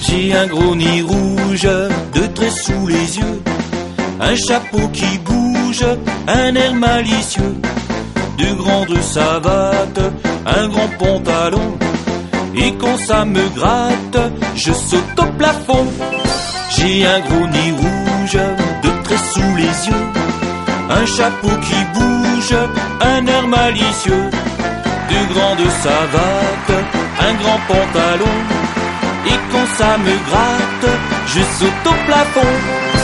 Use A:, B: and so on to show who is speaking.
A: J'ai un gros nez rouge, deux traits sous les yeux, un chapeau qui bouge, un air malicieux, de grandes savates, un grand pantalon. Et quand ça me gratte, je saute au plafond. J'ai un gros nez rouge, deux traits sous les yeux, un chapeau qui bouge, un air malicieux, de grandes savates, un grand pantalon. Ça me gratte, je saute au plafond.